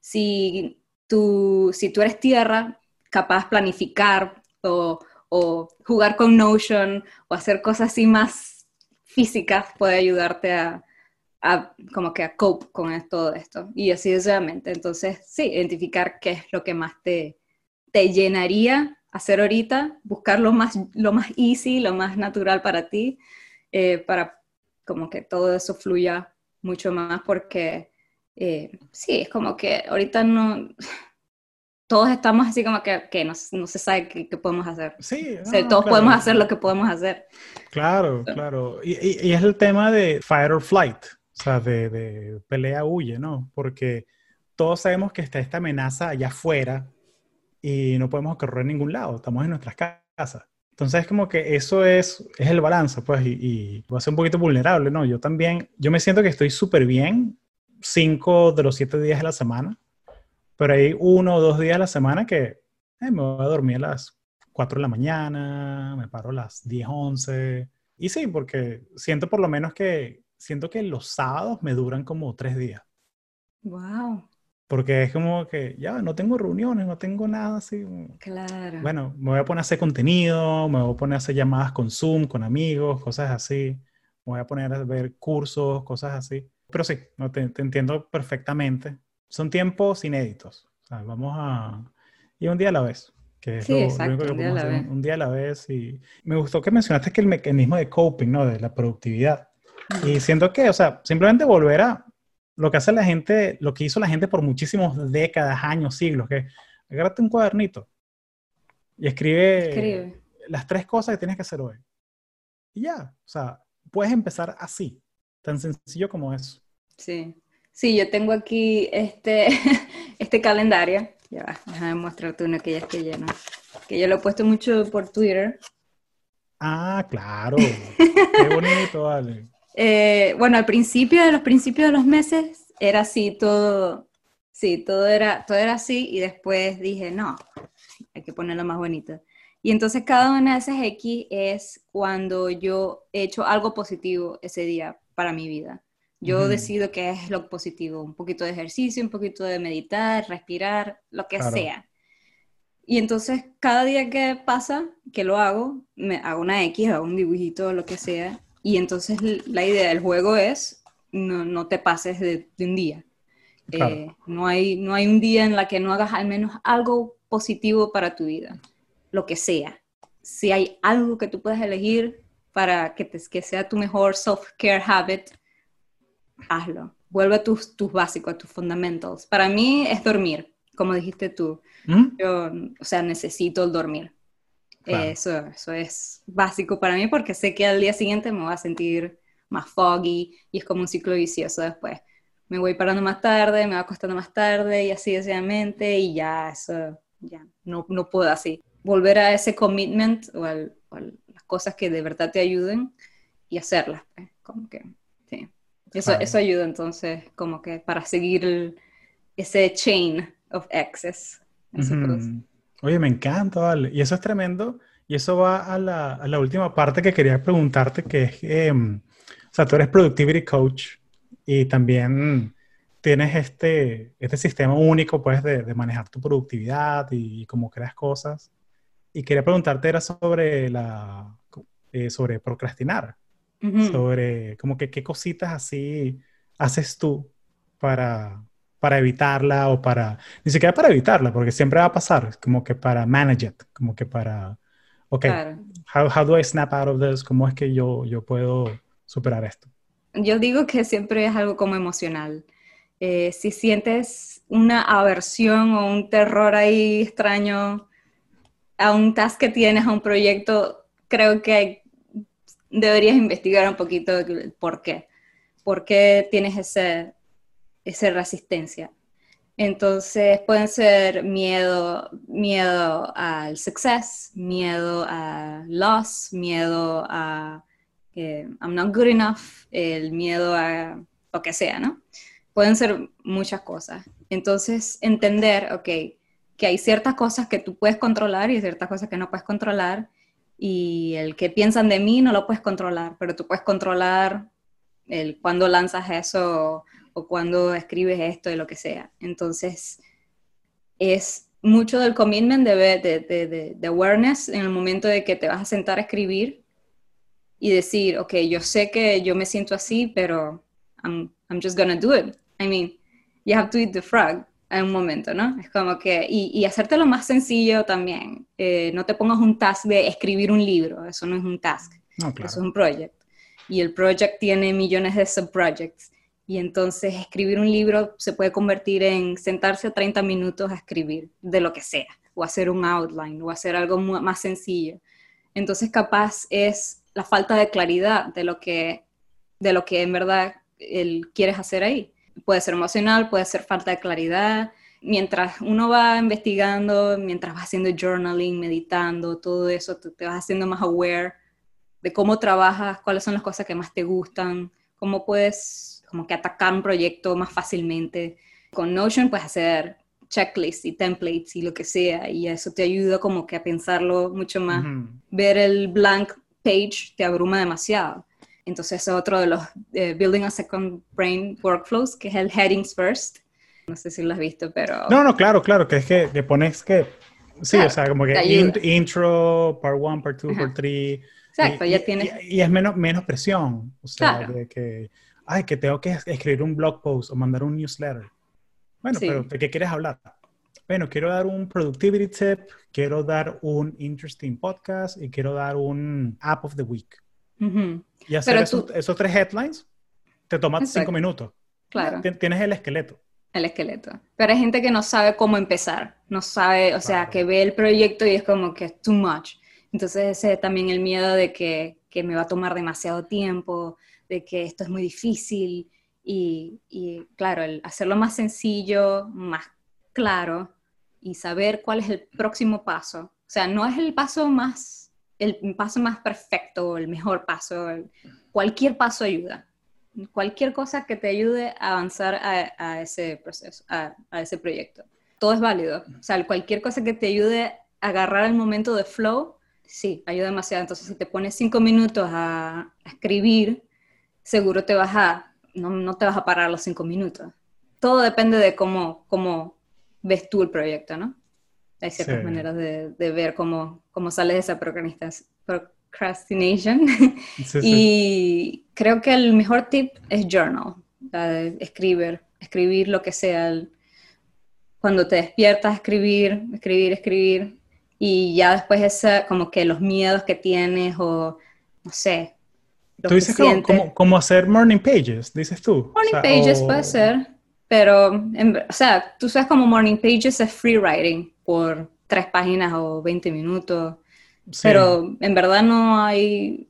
Si tú, si tú eres tierra, capaz planificar o, o jugar con Notion o hacer cosas así más físicas puede ayudarte a, a, como que a cope con todo esto. Y así deseadamente. Entonces, sí, identificar qué es lo que más te, te llenaría hacer ahorita, buscar lo más, lo más easy, lo más natural para ti, eh, para como que todo eso fluya mucho más, porque eh, sí, es como que ahorita no, todos estamos así como que, que no, no, se sabe qué, podemos hacer. Sí, todos podemos hacer lo que podemos hacer. Claro, claro. Y, y, es el tema de fire or flight, o sea, de, de pelea huye, ¿no? Porque todos sabemos que está esta amenaza allá afuera y no podemos correr en ningún lado, estamos en nuestras casas. Entonces, como que eso es, es el balance, pues, y, y va a ser un poquito vulnerable, ¿no? Yo también, yo me siento que estoy súper bien cinco de los siete días de la semana, pero hay uno o dos días a la semana que eh, me voy a dormir a las 4 de la mañana, me paro a las 10, 11. Y sí, porque siento por lo menos que, siento que los sábados me duran como tres días. Wow. Porque es como que ya no tengo reuniones, no tengo nada así. Claro. Bueno, me voy a poner a hacer contenido, me voy a poner a hacer llamadas con Zoom, con amigos, cosas así. Me voy a poner a ver cursos, cosas así. Pero sí, no, te, entiendo perfectamente. Son tiempos inéditos. vamos a... Y un día a la vez. Que es sí, exacto, un día a la vez. Un día a la vez. Y me gustó que mencionaste que el mecanismo de coping, ¿no? De la productividad. Y siento que, o sea, simplemente volver a lo que hace la gente, lo que hizo la gente por muchísimas décadas, años, siglos, que agárrate un cuadernito y escribe, las tres cosas que tienes que hacer hoy. Y ya, o sea, puedes empezar así, tan sencillo como eso. Sí, sí, yo tengo aquí este, este calendario. Ya va, déjame mostrarte uno que ya estoy lleno. Que yo lo he puesto mucho por Twitter. Ah, claro. Qué bonito, vale. Eh, bueno, al principio de los principios de los meses era así todo, sí, todo era, todo era así y después dije, no, hay que ponerlo más bonito. Y entonces cada una de esas X es cuando yo he hecho algo positivo ese día para mi vida. Yo decido qué es lo positivo, un poquito de ejercicio, un poquito de meditar, respirar, lo que sea. Y entonces cada día que pasa, que lo hago, me hago una X, hago un dibujito, lo que sea, y entonces la idea del juego es no, no te pases de, un día. Eh, no, hay, no hay un día en la que no hagas al menos algo positivo para tu vida, lo que sea. Si hay algo que tú puedes elegir para que, te, que sea tu mejor self-care habit, hazlo. Vuelve a tus, tus básicos, a tus fundamentals. Para mí es dormir, como dijiste tú. ¿Mm? Yo, o sea, necesito el dormir. Eso, eso es básico para mí porque sé que al día siguiente me voy a sentir más foggy y es como un ciclo vicioso después. Me voy parando más tarde, me va acostando más tarde y así decididamente y ya eso, ya no, no puedo así. Volver a ese commitment o, a las cosas que de verdad te ayuden y hacerlas, pues, como que, sí. Eso, eso ayuda entonces como que para seguir ese chain of access. Oye, me encanta, vale. Y eso es tremendo. Y eso va a la, a la última parte que quería preguntarte, que es, em, o sea, tú eres Productivity Coach y también tienes este, este sistema único, pues, de, de manejar tu productividad y, cómo creas cosas. Y quería preguntarte, era sobre la, eh, sobre procrastinar, sobre como que qué cositas así haces tú para, para evitarla o para, ni siquiera para evitarla, porque siempre va a pasar, como que para manage it, como que para, ok, how, how, do I snap out of this? ¿Cómo es que yo, yo puedo superar esto? Yo digo que siempre es algo como emocional. Eh, si sientes una aversión o un terror ahí extraño a un task que tienes, a un proyecto, creo que deberías investigar un poquito por qué. ¿Por qué tienes ese, esa resistencia. Entonces pueden ser miedo, miedo al success, miedo a loss, miedo a que I'm not good enough, el miedo a lo que sea, ¿no? Pueden ser muchas cosas. Entonces entender, ok, que hay ciertas cosas que tú puedes controlar y ciertas cosas que no puedes controlar y el que piensan de mí no lo puedes controlar, pero tú puedes controlar el cuando lanzas eso cuando escribes esto, de lo que sea. Entonces, es mucho del commitment de, de, de, awareness en el momento de que te vas a sentar a escribir y decir, ok, yo sé que yo me siento así, pero I'm, I'm just gonna do it. I mean, you have to eat the frog en un momento, ¿no? Es como que, y, y hacértelo más sencillo también. Eh, no te pongas un task de escribir un libro, eso no es un task, No, claro. eso es un project. Y el project tiene millones de subprojects. Y entonces escribir un libro se puede convertir en sentarse 30 minutos a escribir de lo que sea, o hacer un outline, o hacer algo más sencillo. Entonces capaz es la falta de claridad de lo que, de lo que en verdad el, quieres hacer ahí. Puede ser emocional, puede ser falta de claridad. Mientras uno va investigando, mientras vas haciendo journaling, meditando, todo eso, te, te vas haciendo más aware de cómo trabajas, cuáles son las cosas que más te gustan, cómo puedes como que atacar un proyecto más fácilmente. Con Notion puedes hacer checklists y templates y lo que sea, y eso te ayuda como que a pensarlo mucho más. Ujú. Ver el blank page te abruma demasiado. Entonces es otro de los eh, Building a Second Brain Workflows, que es el Headings First. No sé si lo has visto, pero... No, no, claro, claro, que es que, que pones que, sí, Claro, o sea, como que int- intro, part one, part two, Ajá. part three. Exacto, y, ya tienes... Y, y es menos, menos presión, o sea, Claro. de que, ay, que tengo que es- escribir un blog post o mandar un newsletter. Bueno, Sí. pero ¿de qué quieres hablar? Bueno, quiero dar un productivity tip, quiero dar un interesting podcast y quiero dar un app of the week. Ujú, Y hacer esos, esos tres headlines te toma Exacto. cinco minutos. Claro. Tien- Tienes el esqueleto. el esqueleto. Pero hay gente que no sabe cómo empezar, no sabe, o sea, Claro. que ve el proyecto y es como que es too much. Entonces ese es también el miedo de que, que me va a tomar demasiado tiempo, de que esto es muy difícil y, y, claro, el hacerlo más sencillo, más claro y saber cuál es el próximo paso. O sea, no es el paso más, el paso más perfecto, el mejor paso, cualquier paso ayuda cualquier cosa que te ayude a avanzar a, a ese proceso, a, a ese proyecto. Todo es válido. O sea, cualquier cosa que te ayude a agarrar el momento de flow, sí, ayuda demasiado. Entonces, si te pones cinco minutos a, a escribir, seguro te vas a, no, no te vas a parar los cinco minutos. Todo depende de cómo, cómo ves tú el proyecto, ¿no? Hay ciertas Sí. maneras de, de ver cómo, cómo sales de esa procrastina- procrastination. Sí, sí. Y creo que el mejor tip es journal, de escribir, escribir lo que sea. Cuando te despiertas, escribir, escribir, escribir. Y ya después esa, como que los miedos que tienes o, no sé, lo Tú dices como, como, como hacer morning pages, dices tú. Morning O sea, pages o- puede ser, pero, en o sea, tú sabes como morning pages es free writing por tres páginas o 20 minutos. sí. Pero en verdad no hay,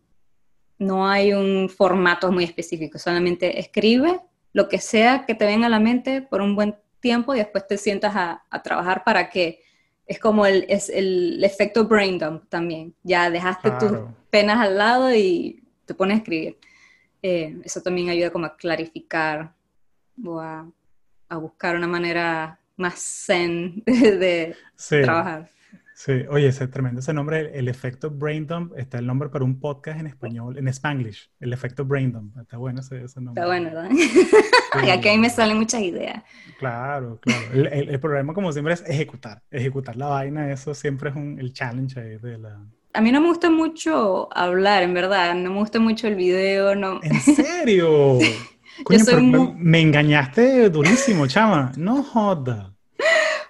no hay un formato muy específico, solamente escribe lo que sea que te venga a la mente por un buen tiempo y después te sientas a, a trabajar para que es como el, es el efecto brain dump también. Ya dejaste tus Claro. penas al lado y te pones a escribir. Eh, eso también ayuda como a clarificar o a, a buscar una manera más zen de, de Sí, trabajar. sí. Oye, ese tremendo ese nombre, el efecto brain dump, está el nombre para un podcast en español, en Spanglish, el efecto brain dump. Está bueno ese, ese nombre. Está bueno, ¿verdad? Sí. y aquí a mí me salen muchas ideas. Claro, claro. El, el- el problema, como siempre, es ejecutar. Ejecutar la vaina, eso siempre es un, el challenge ahí de la... A mí no me gusta mucho hablar, en verdad. No me gusta mucho el video, no. ¿En serio? Coño, soy pero me- engañaste durísimo, chama. No joda.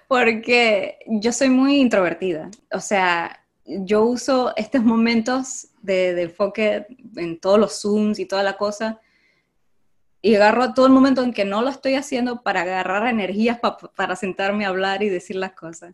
Porque yo soy muy introvertida. O sea, yo uso estos momentos de, de enfoque en todos los Zooms y toda la cosa. Y agarro todo el momento en que no lo estoy haciendo para agarrar energías pa- para sentarme a hablar y decir las cosas.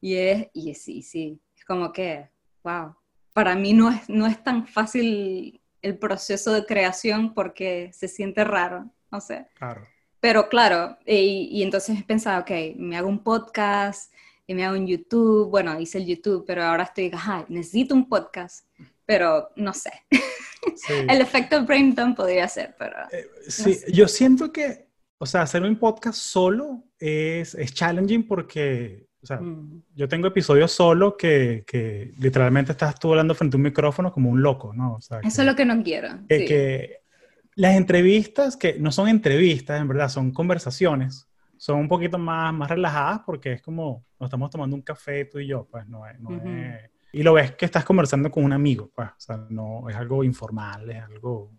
Y es, y es- sí, sí, es como que, wow. Para mí no es, no es tan fácil el proceso de creación porque se siente raro, no sé. Claro. Pero claro, y, y entonces he pensado, ok, me hago un podcast, y me hago un YouTube, bueno, hice el YouTube, pero ahora estoy, ajá, necesito un podcast, pero no sé. Sí. El efecto brain dump podría ser, pero Eh, Sí, sé. yo siento que, o sea, hacer un podcast solo es, es challenging porque, o sea, mm, yo tengo episodios solo que, que literalmente estás tú hablando frente a un micrófono como un loco, ¿no? O sea, eso es lo que no quiero. que, sí. que las entrevistas, que no son entrevistas, en verdad, son conversaciones, son un poquito más, más relajadas porque es como, nos estamos tomando un café tú y yo, pues no es... No es- y lo ves que estás conversando con un amigo, pues, o sea, no es algo informal, es algo...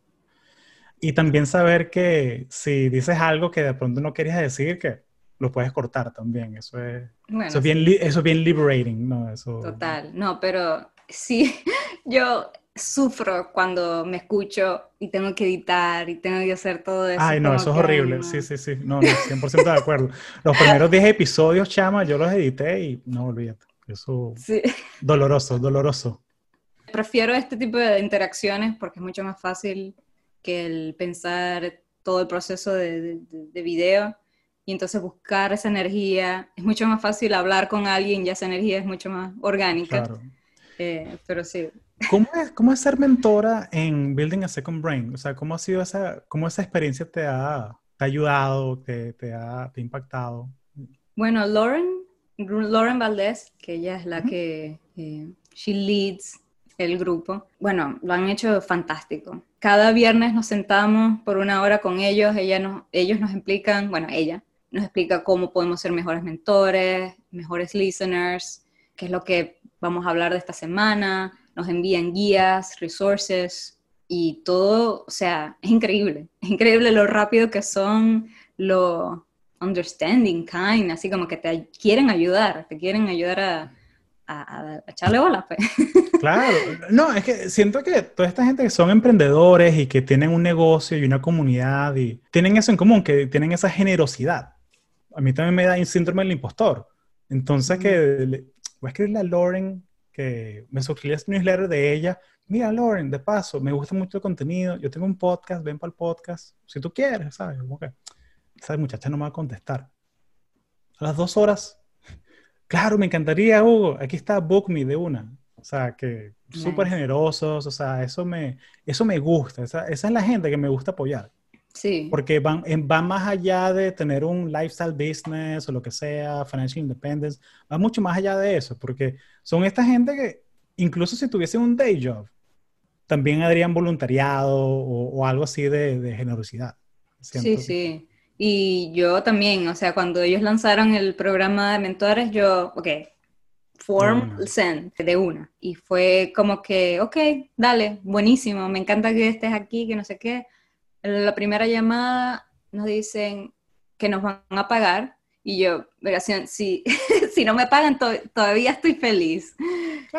Y también saber que si dices algo que de pronto no querías decir, que lo puedes cortar también. Eso es, eso es, bien, eso es bien liberating, ¿no? Eso... Total. No, pero sí, yo sufro cuando me escucho y tengo que editar y tengo que hacer todo eso. Ay, no, eso es horrible. Sí, sí, sí. No, no, 100% de acuerdo. Los primeros 10 episodios, chama, yo los edité y no olvídate. Eso. Sí. Doloroso, doloroso. Prefiero este tipo de interacciones porque es mucho más fácil que el pensar todo el proceso de, de, video y entonces buscar esa energía. Es mucho más fácil hablar con alguien y esa energía es mucho más orgánica. Claro. Eh, pero sí, ¿Cómo es, ¿Cómo es ser mentora en Building a Second Brain? O sea, ¿cómo ha sido esa, cómo esa experiencia te ha, te ha ayudado, te, te, ha, te, ha, impactado? Bueno, Lauren, Lauren Valdés, que ella es la que, eh, she leads el grupo, bueno, lo han hecho fantástico. Cada viernes nos sentamos por una hora con ellos, ella nos, ellos nos explican, bueno, ella nos explica cómo podemos ser mejores mentores, mejores listeners, qué es lo que vamos a hablar de esta semana, nos envían guías, resources y todo, o sea, es increíble, es increíble lo rápido que son, lo understanding, kind, así como que te quieren ayudar, te quieren ayudar a, a, echarle bola. Pues. Claro, no, es que siento que toda esta gente que son emprendedores y que tienen un negocio y una comunidad y tienen eso en común, que tienen esa generosidad. A mí también me da un síndrome del impostor. Entonces, que voy a escribirle a Lauren que me suscribí a este newsletter de ella. Mira, Lauren, de paso, me gusta mucho el contenido. Yo tengo un podcast, ven para el podcast. Si tú quieres, ¿sabes? Como que esa muchacha no me va a contestar. A las dos horas, claro, me encantaría, Hugo. Aquí está Book Me de una. O sea, que súper generosos. O sea, eso me, eso me gusta. Esa, esa es la gente que me gusta apoyar. Sí. Porque van, van más allá de tener un lifestyle business o lo que sea, financial independence, va mucho más allá de eso, porque son esta gente que incluso si tuviesen un day job, también harían voluntariado o, algo así de, generosidad. Sí, sí. Y yo también, o sea, cuando ellos lanzaron el programa de mentores, yo, ok, form, send, de una. Y fue como que, ok, dale, buenísimo, me encanta que estés aquí, que no sé qué la primera llamada nos dicen que nos van a pagar y yo, si, si no me pagan, todavía estoy feliz.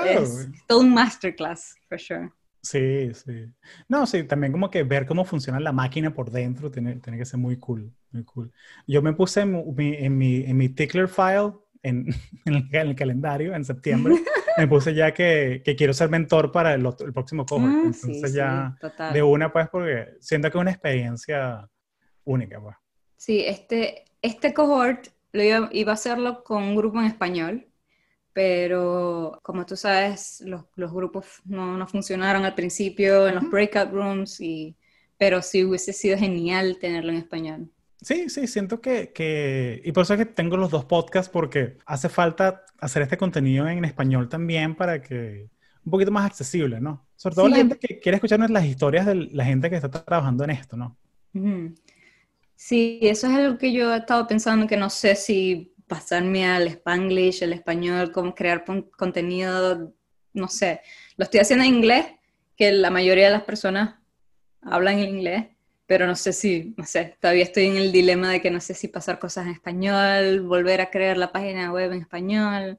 Es todo un masterclass, for sure. Sí, sí. No, sí, también como que ver cómo funciona la máquina por dentro tiene, tiene que ser muy cool, muy cool. Yo me puse en mi, en mi, en mi tickler file en, en, el, calendario en septiembre, me puse ya que, que, quiero ser mentor para el, el próximo cohort. Ah, Entonces ya de una, pues, porque siento que es una experiencia única, pues. Sí, este, este cohort lo iba, iba, a hacerlo con un grupo en español, pero como tú sabes, los, los grupos no, no, funcionaron al principio en los breakout rooms, y, pero sí hubiese sido genial tenerlo en español. Sí, sí, siento que, que, y por eso es que tengo los dos podcasts, porque hace falta hacer este contenido en español también para que un poquito más accesible, ¿no? Sobre todo la gente que quiere escucharnos las historias de la gente que está trabajando en esto, ¿no? Sí, eso es algo que yo he estado pensando, que no sé si pasarme al spanglish, el español, cómo crear contenido, no sé. Lo estoy haciendo en inglés, que la mayoría de las personas hablan en inglés, pero no sé si, no sé, todavía estoy en el dilema de que no sé si pasar cosas en español, volver a crear la página web en español,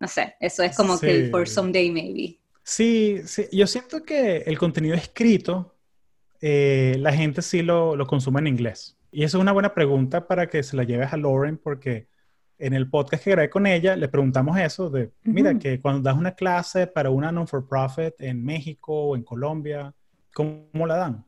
no sé, eso es como que for someday maybe. Sí, sí, yo siento que el contenido escrito, eh, la gente sí lo, lo, consume en inglés. Y eso es una buena pregunta para que se la lleves a Lauren, porque en el podcast que grabé con ella le preguntamos eso de, mira, que cuando das una clase para una non-for-profit en México o en Colombia, ¿cómo la dan?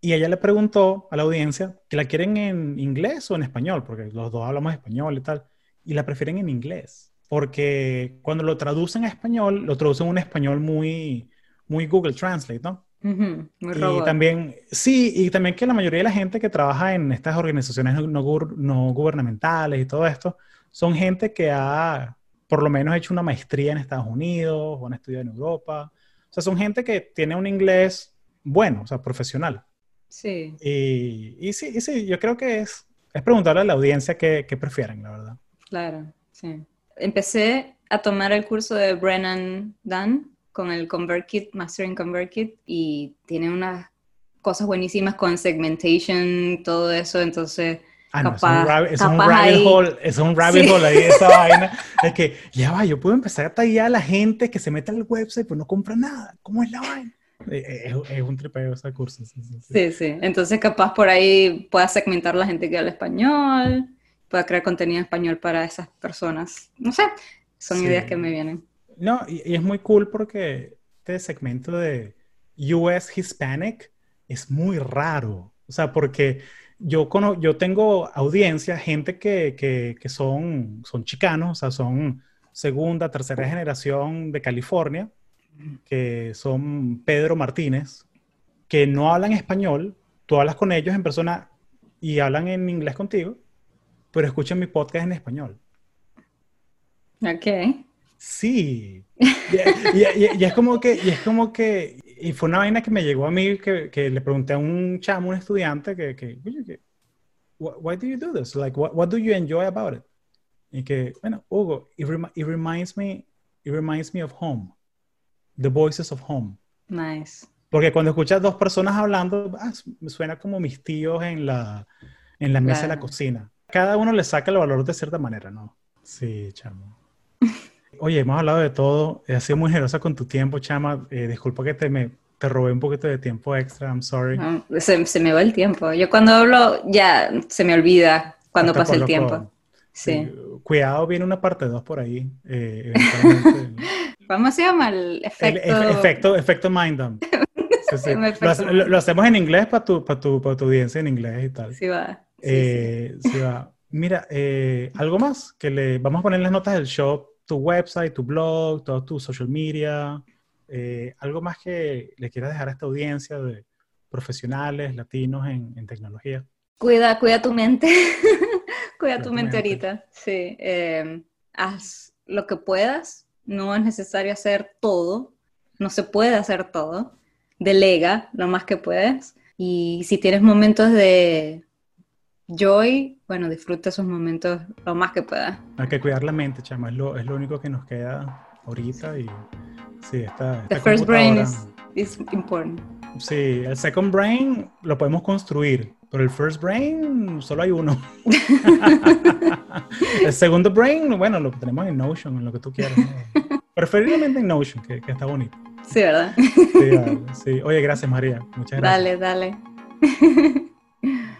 Y ella le preguntó a la audiencia que la quieren en inglés o en español, porque los dos hablamos español y tal, y la prefieren en inglés, porque cuando lo traducen a español, lo traducen en un español muy, muy Google Translate, ¿no? muy y también, sí, y también que la mayoría de la gente que trabaja en estas organizaciones no, no gubernamentales y todo esto, son gente que ha, por lo menos, hecho una maestría en Estados Unidos o han estudiado en Europa. O sea, son gente que tiene un inglés bueno, o sea, profesional. Sí. Y, sí, sí, yo creo que es, es preguntarle a la audiencia qué, qué prefieren, la verdad. Claro, sí. Empecé a tomar el curso de Brennan Dunn con el ConvertKit, Mastering ConvertKit, y tiene unas cosas buenísimas con segmentation, todo eso, entonces... Ah, no, es un, capaz rabbit ahí- hole, es un rabbit Sí. hole ahí esa vaina. Es que, ya va, yo puedo empezar a tallar a la gente que se mete al website pero no compra nada. ¿Cómo es la vaina? Eh, Es, es un tripeo ese curso. Sí, sí, sí. Sí, sí. Entonces, capaz por ahí pueda segmentar la gente que habla español, pueda crear contenido en español para esas personas. No sé, son Sí. ideas que me vienen. No, y, y es muy cool porque este segmento de US Hispanic es muy raro. O sea, porque yo, cono- yo tengo audiencia, gente que, que, que son, son chicanos, o sea, son segunda, tercera generación de California, que son Pedro Martínez, que no hablan español, tú hablas con ellos en persona y hablan en inglés contigo, pero escuchan mi podcast en español. Ok. Sí. Y, y- y- y es como que, y es como que, y fue una vaina que me llegó a mí que, que le pregunté a un chamo, un estudiante, que, que, oye, why, do you do this? Like, what, what do you enjoy about it? Y que, bueno, Hugo, it, remi- it reminds me, it reminds me of home. The voices of home. Nice. Porque cuando escuchas dos personas hablando, ah, suena como mis tíos en la, en la mesa de la Claro. cocina. Cada uno le saca el valor de cierta manera, ¿no? Sí, chamo. Oye, hemos hablado de todo. He sido muy generosa con tu tiempo, chama. Eh, disculpa que te, me, te robé un poquito de tiempo extra. I'm sorry. No, se, se me va el tiempo. Yo cuando hablo ya se me olvida cuando Hasta pasa el tiempo. Sí. Eh, Cuidado, viene una parte 2 por ahí. eh, eventualmente. ¿Cómo se llama el El efecto? efe- efecto, efecto Mindum. Sí, sí. El efecto Lo, lo- lo hacemos en inglés para tu, para tu, para tu audiencia en inglés y tal. Sí va. Sí, sí. Eh, sí va. Mira, eh, algo más que le vamos a poner en las notas del show, tu website, tu blog, todo tu social media, eh, algo más que le quieras dejar a esta audiencia de profesionales latinos en, en tecnología. Cuida, cuida tu mente. cuida tu tu mente mente. ahorita. Sí. eh, haz lo que puedas. No es necesario hacer todo. No se puede hacer todo. Delega lo más que puedes. Y si tienes momentos de joy, bueno, disfruta esos momentos lo más que puedas. Hay que cuidar la mente, chama, es lo, es lo único que nos queda ahorita y sí, esta, The first brain is, is important. Sí, el second brain lo podemos construir, pero el first brain solo hay uno. el segundo brain, bueno, lo tenemos en Notion, en lo que tú quieras. ¿no? Preferiblemente en Notion, que, que está bonito. Sí, ¿verdad? Sí, vale, sí. Oye, gracias María. Muchas gracias. Dale, dale.